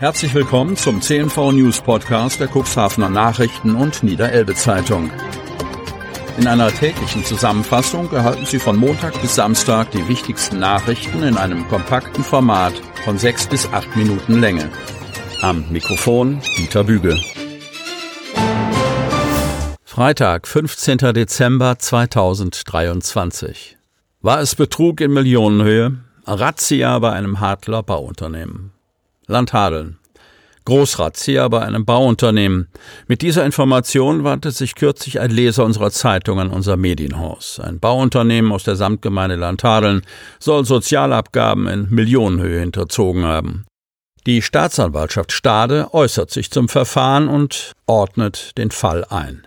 Herzlich willkommen zum CNV News Podcast der Cuxhavener Nachrichten und Niederelbe Zeitung. In einer täglichen Zusammenfassung erhalten Sie von Montag bis Samstag die wichtigsten Nachrichten in einem kompakten Format von sechs bis acht Minuten Länge. Am Mikrofon Dieter Bügel. Freitag, 15. Dezember 2023. War es Betrug in Millionenhöhe? Razzia bei einem Hadler Bauunternehmen. Landhadeln. Großrazzia bei einem Bauunternehmen. Mit dieser Information wandte sich kürzlich ein Leser unserer Zeitung an unser Medienhaus. Ein Bauunternehmen aus der Samtgemeinde Landhadeln soll Sozialabgaben in Millionenhöhe hinterzogen haben. Die Staatsanwaltschaft Stade äußert sich zum Verfahren und ordnet den Fall ein.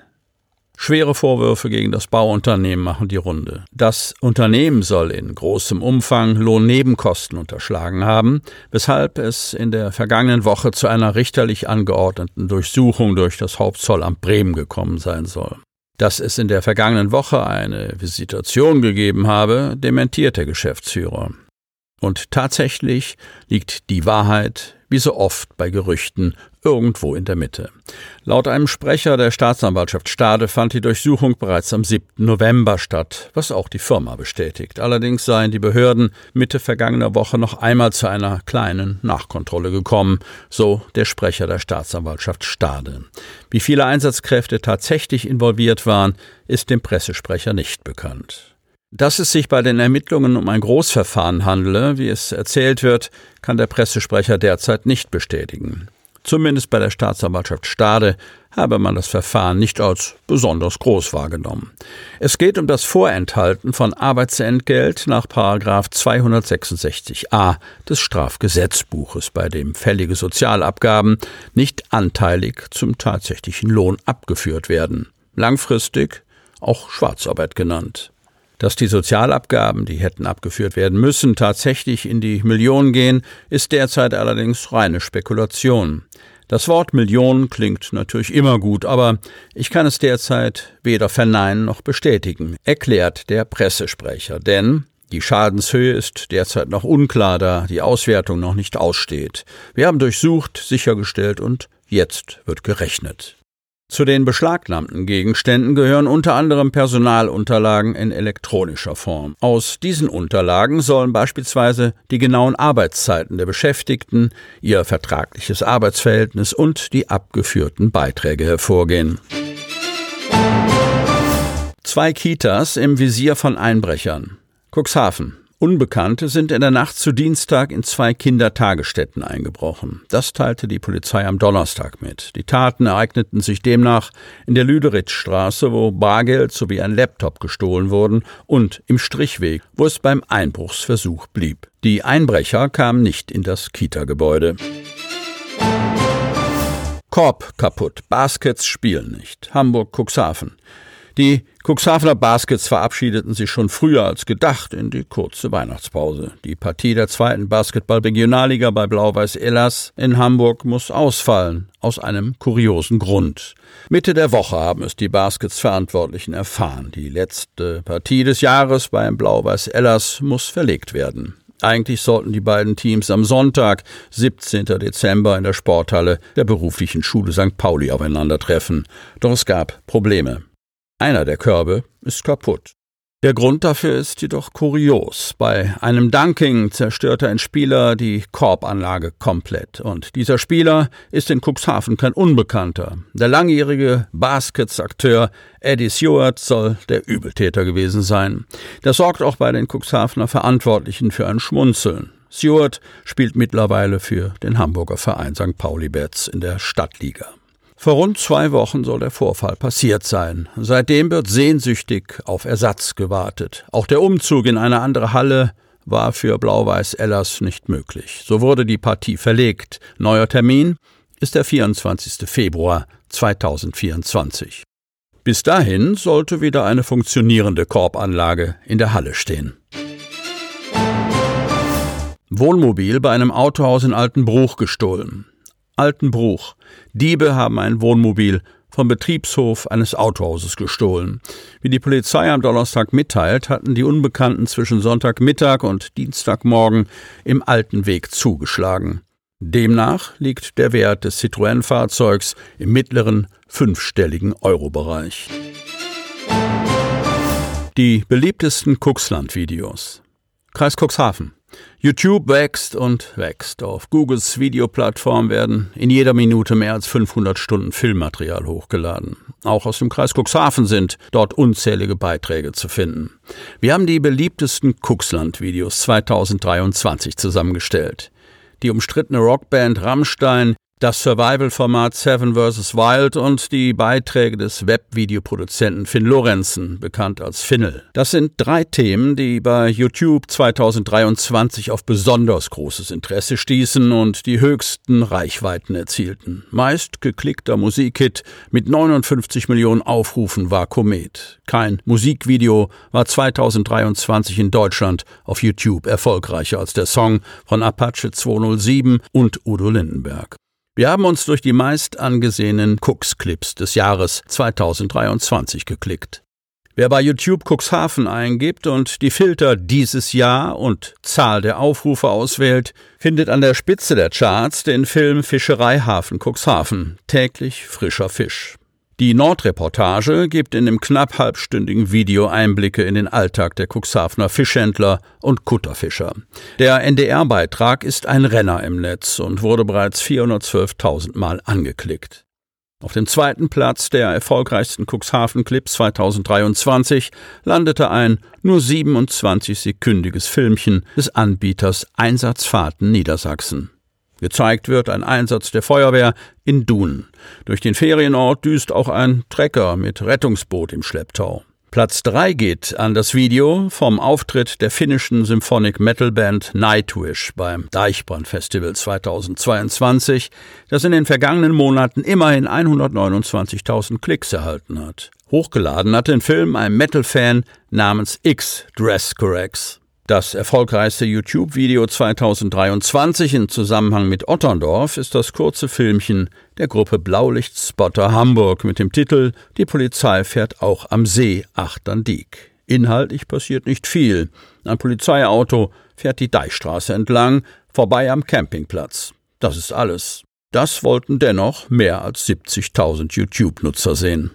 Schwere Vorwürfe gegen das Bauunternehmen machen die Runde. Das Unternehmen soll in großem Umfang Lohnnebenkosten unterschlagen haben, weshalb es in der vergangenen Woche zu einer richterlich angeordneten Durchsuchung durch das Hauptzollamt Bremen gekommen sein soll. Dass es in der vergangenen Woche eine Visitation gegeben habe, dementiert der Geschäftsführer. Und tatsächlich liegt die Wahrheit, wie so oft bei Gerüchten, irgendwo in der Mitte. Laut einem Sprecher der Staatsanwaltschaft Stade fand die Durchsuchung bereits am 7. November statt, was auch die Firma bestätigt. Allerdings seien die Behörden Mitte vergangener Woche noch einmal zu einer kleinen Nachkontrolle gekommen, so der Sprecher der Staatsanwaltschaft Stade. Wie viele Einsatzkräfte tatsächlich involviert waren, ist dem Pressesprecher nicht bekannt. Dass es sich bei den Ermittlungen um ein Großverfahren handele, wie es erzählt wird, kann der Pressesprecher derzeit nicht bestätigen. Zumindest bei der Staatsanwaltschaft Stade habe man das Verfahren nicht als besonders groß wahrgenommen. Es geht um das Vorenthalten von Arbeitsentgelt nach 266a des Strafgesetzbuches, bei dem fällige Sozialabgaben nicht anteilig zum tatsächlichen Lohn abgeführt werden. Langfristig auch Schwarzarbeit genannt. Dass die Sozialabgaben, die hätten abgeführt werden müssen, tatsächlich in die Millionen gehen, ist derzeit allerdings reine Spekulation. Das Wort Millionen klingt natürlich immer gut, aber ich kann es derzeit weder verneinen noch bestätigen, erklärt der Pressesprecher. Denn die Schadenshöhe ist derzeit noch unklar, da die Auswertung noch nicht aussteht. Wir haben durchsucht, sichergestellt und jetzt wird gerechnet. Zu den beschlagnahmten Gegenständen gehören unter anderem Personalunterlagen in elektronischer Form. Aus diesen Unterlagen sollen beispielsweise die genauen Arbeitszeiten der Beschäftigten, ihr vertragliches Arbeitsverhältnis und die abgeführten Beiträge hervorgehen. Zwei Kitas im Visier von Einbrechern. Cuxhaven. Unbekannte sind in der Nacht zu Dienstag in zwei Kindertagesstätten eingebrochen. Das teilte die Polizei am Donnerstag mit. Die Taten ereigneten sich demnach in der Lüderitzstraße, wo Bargeld sowie ein Laptop gestohlen wurden, und im Strichweg, wo es beim Einbruchsversuch blieb. Die Einbrecher kamen nicht in das Kita-Gebäude. Korb kaputt, Baskets spielen nicht. Hamburg Cuxhaven. Die Cuxhavener Baskets verabschiedeten sich schon früher als gedacht in die kurze Weihnachtspause. Die Partie der zweiten Basketball-Regionalliga bei Blau-Weiß Ellas in Hamburg muss ausfallen, aus einem kuriosen Grund. Mitte der Woche haben es die Baskets-Verantwortlichen erfahren. Die letzte Partie des Jahres beim Blau-Weiß Ellas muss verlegt werden. Eigentlich sollten die beiden Teams am Sonntag, 17. Dezember, in der Sporthalle der beruflichen Schule St. Pauli aufeinandertreffen. Doch es gab Probleme. Einer der Körbe ist kaputt. Der Grund dafür ist jedoch kurios. Bei einem Dunking zerstörte ein Spieler die Korbanlage komplett. Und dieser Spieler ist in Cuxhaven kein Unbekannter. Der langjährige Baskets-Akteur Eddie Stewart soll der Übeltäter gewesen sein. Das sorgt auch bei den Cuxhavener Verantwortlichen für ein Schmunzeln. Stewart spielt mittlerweile für den Hamburger Verein St. Pauli Bets in der Stadtliga. Vor rund zwei Wochen soll der Vorfall passiert sein. Seitdem wird sehnsüchtig auf Ersatz gewartet. Auch der Umzug in eine andere Halle war für Blau-Weiß Ellers nicht möglich. So wurde die Partie verlegt. Neuer Termin ist der 24. Februar 2024. Bis dahin sollte wieder eine funktionierende Korbanlage in der Halle stehen. Wohnmobil bei einem Autohaus in Altenbruch gestohlen. Altenbruch. Diebe haben ein Wohnmobil vom Betriebshof eines Autohauses gestohlen. Wie die Polizei am Donnerstag mitteilt, hatten die Unbekannten zwischen Sonntagmittag und Dienstagmorgen im Alten Weg zugeschlagen. Demnach liegt der Wert des Citroën-Fahrzeugs im mittleren fünfstelligen Euro-Bereich. Die beliebtesten Cuxland-Videos. Kreis Cuxhaven. YouTube wächst und wächst. Auf Googles Videoplattform werden in jeder Minute mehr als 500 Stunden Filmmaterial hochgeladen. Auch aus dem Kreis Cuxhaven sind dort unzählige Beiträge zu finden. Wir haben die beliebtesten Cuxland-Videos 2023 zusammengestellt. Die umstrittene Rockband Rammstein das Survival-Format Seven vs. Wild und die Beiträge des Webvideoproduzenten Finn Lorenzen, bekannt als Finnel. Das sind drei Themen, die bei YouTube 2023 auf besonders großes Interesse stießen und die höchsten Reichweiten erzielten. Meist geklickter Musikhit mit 59 Millionen Aufrufen war Komet. Kein Musikvideo war 2023 in Deutschland auf YouTube erfolgreicher als der Song von Apache 207 und Udo Lindenberg. Wir haben uns durch die meist angesehenen Cooks-Clips des Jahres 2023 geklickt. Wer bei YouTube Cuxhaven eingibt und die Filter dieses Jahr und Zahl der Aufrufe auswählt, findet an der Spitze der Charts den Film Fischereihafen Cuxhaven, täglich frischer Fisch. Die Nordreportage gibt in dem knapp halbstündigen Video Einblicke in den Alltag der Cuxhavener Fischhändler und Kutterfischer. Der NDR-Beitrag ist ein Renner im Netz und wurde bereits 412.000 Mal angeklickt. Auf dem zweiten Platz der erfolgreichsten Cuxhaven-Clips 2023 landete ein nur 27-sekündiges Filmchen des Anbieters Einsatzfahrten Niedersachsen. Gezeigt wird ein Einsatz der Feuerwehr in Dun. Durch den Ferienort düst auch ein Trecker mit Rettungsboot im Schlepptau. Platz 3 geht an das Video vom Auftritt der finnischen Symphonic Metal Band Nightwish beim Deichbrand Festival 2022, das in den vergangenen Monaten immerhin 129.000 Klicks erhalten hat. Hochgeladen hat den Film ein Metal-Fan namens X Dress Corrects. Das erfolgreichste YouTube-Video 2023 in Zusammenhang mit Otterndorf ist das kurze Filmchen der Gruppe Blaulichtspotter Hamburg mit dem Titel Die Polizei fährt auch am See Achterndiek. Inhaltlich passiert nicht viel. Ein Polizeiauto fährt die Deichstraße entlang, vorbei am Campingplatz. Das ist alles. Das wollten dennoch mehr als 70.000 YouTube-Nutzer sehen.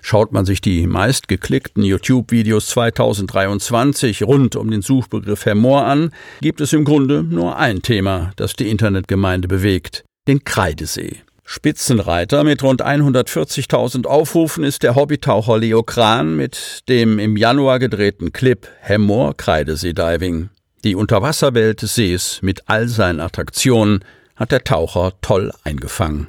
Schaut man sich die meistgeklickten YouTube-Videos 2023 rund um den Suchbegriff Herr an, gibt es im Grunde nur ein Thema, das die Internetgemeinde bewegt, den Kreidesee. Spitzenreiter mit rund 140.000 Aufrufen ist der Hobbytaucher Leo Kran mit dem im Januar gedrehten Clip Hemmor Kreidesee Diving. Die Unterwasserwelt des Sees mit all seinen Attraktionen hat der Taucher toll eingefangen.